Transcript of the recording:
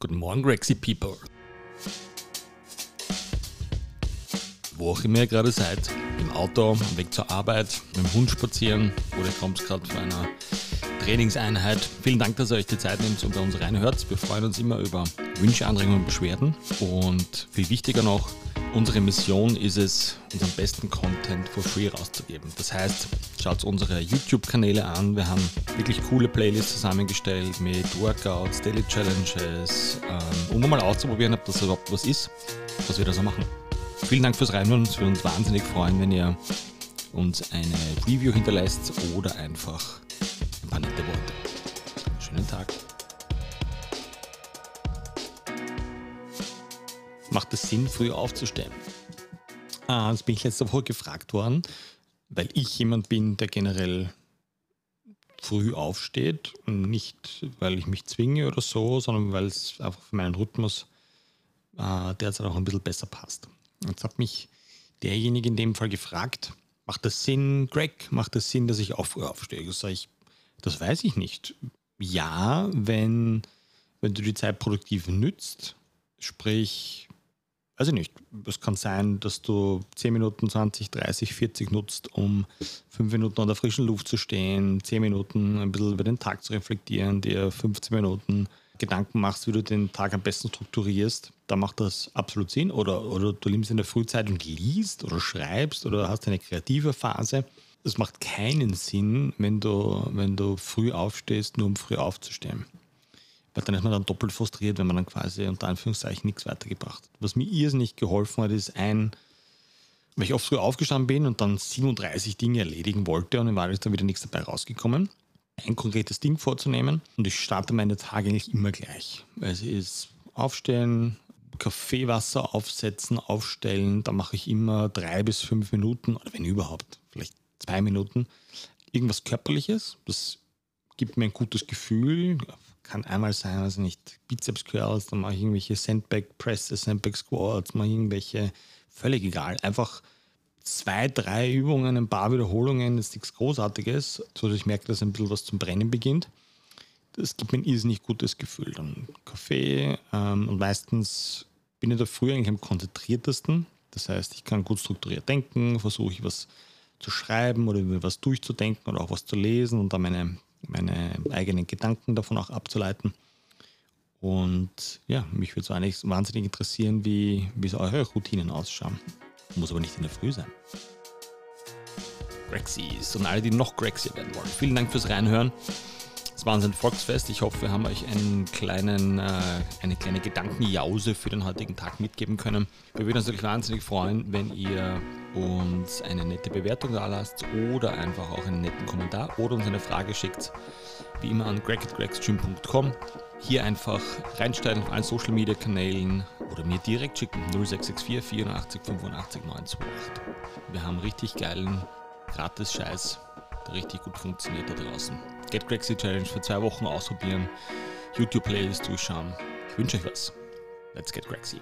Guten Morgen, Grexy People. Wo auch immer ihr gerade seid, im Auto, am Weg zur Arbeit, mit dem Hund spazieren oder kommt gerade von einer Trainingseinheit. Vielen Dank, dass ihr euch die Zeit nehmt und bei uns reinhört. Wir freuen uns immer über Wünsche, Anregungen und Beschwerden. Und viel wichtiger noch, Unsere Mission ist es, unseren besten Content for free rauszugeben. Das heißt, schaut unsere YouTube-Kanäle an. Wir haben wirklich coole Playlists zusammengestellt mit Workouts, Daily Challenges, ähm, um mal auszuprobieren, ob das überhaupt was ist, was wir da so machen. Vielen Dank fürs Reinhören. Es würde uns wahnsinnig freuen, wenn ihr uns eine Review hinterlässt oder einfach ein paar nette Worte. Schönen Tag. Macht es Sinn, früh aufzustehen? Ah, das bin ich letzte Woche gefragt worden, weil ich jemand bin, der generell früh aufsteht. Nicht, weil ich mich zwinge oder so, sondern weil es einfach für meinen Rhythmus äh, derzeit auch ein bisschen besser passt. Jetzt hat mich derjenige in dem Fall gefragt, macht das Sinn, Greg, macht das Sinn, dass ich auch früh aufstehe? Das sage ich, das weiß ich nicht. Ja, wenn, wenn du die Zeit produktiv nützt, sprich ich nicht, es kann sein, dass du 10 Minuten, 20, 30, 40 nutzt, um 5 Minuten an der frischen Luft zu stehen, 10 Minuten ein bisschen über den Tag zu reflektieren, dir 15 Minuten Gedanken machst, wie du den Tag am besten strukturierst, da macht das absolut Sinn. Oder, oder du nimmst in der Frühzeit und liest oder schreibst oder hast eine kreative Phase. Das macht keinen Sinn, wenn du, wenn du früh aufstehst, nur um früh aufzustehen. Weil dann ist man dann doppelt frustriert, wenn man dann quasi unter Anführungszeichen nichts weitergebracht hat. Was mir irrsinnig geholfen hat, ist ein, weil ich oft früh aufgestanden bin und dann 37 Dinge erledigen wollte und Wahrheit ist dann wieder nichts dabei rausgekommen, ein konkretes Ding vorzunehmen und ich starte meine Tage eigentlich immer gleich. Es ist aufstehen, Kaffeewasser aufsetzen, aufstellen, da mache ich immer drei bis fünf Minuten oder wenn überhaupt, zwei Minuten, irgendwas Körperliches. Das gibt mir ein gutes Gefühl, kann einmal sein, also nicht Bizeps Curls, dann mache ich irgendwelche Sandbag Presses, Sandbag Squats, mache irgendwelche, völlig egal. Einfach zwei, drei Übungen, ein paar Wiederholungen, das ist nichts Großartiges, so dass ich merke, dass ein bisschen was zum Brennen beginnt. Das gibt mir ein irrsinnig gutes Gefühl. Dann Kaffee ähm, und meistens bin ich da früher eigentlich am konzentriertesten. Das heißt, ich kann gut strukturiert denken, versuche ich was zu schreiben oder was durchzudenken oder auch was zu lesen und dann meine meine eigenen Gedanken davon auch abzuleiten. Und ja, mich würde so eigentlich wahnsinnig interessieren, wie, wie so eure Routinen ausschauen. Muss aber nicht in der Früh sein. Grexies und alle, die noch Grexy werden wollen. Vielen Dank fürs Reinhören. War ein Volksfest. Ich hoffe, wir haben euch einen kleinen, äh, eine kleine Gedankenjause für den heutigen Tag mitgeben können. Wir würden uns natürlich wahnsinnig freuen, wenn ihr uns eine nette Bewertung da lasst oder einfach auch einen netten Kommentar oder uns eine Frage schickt. Wie immer an greg.gregstream.com. Hier einfach reinsteigen auf allen Social Media Kanälen oder mir direkt schicken 0664 84 85 928. Wir haben richtig geilen gratis Scheiß, der richtig gut funktioniert da draußen. Get Grexy Challenge für zwei Wochen ausprobieren, YouTube-Playlist durchschauen. Ich wünsche euch was. Let's get Grexy.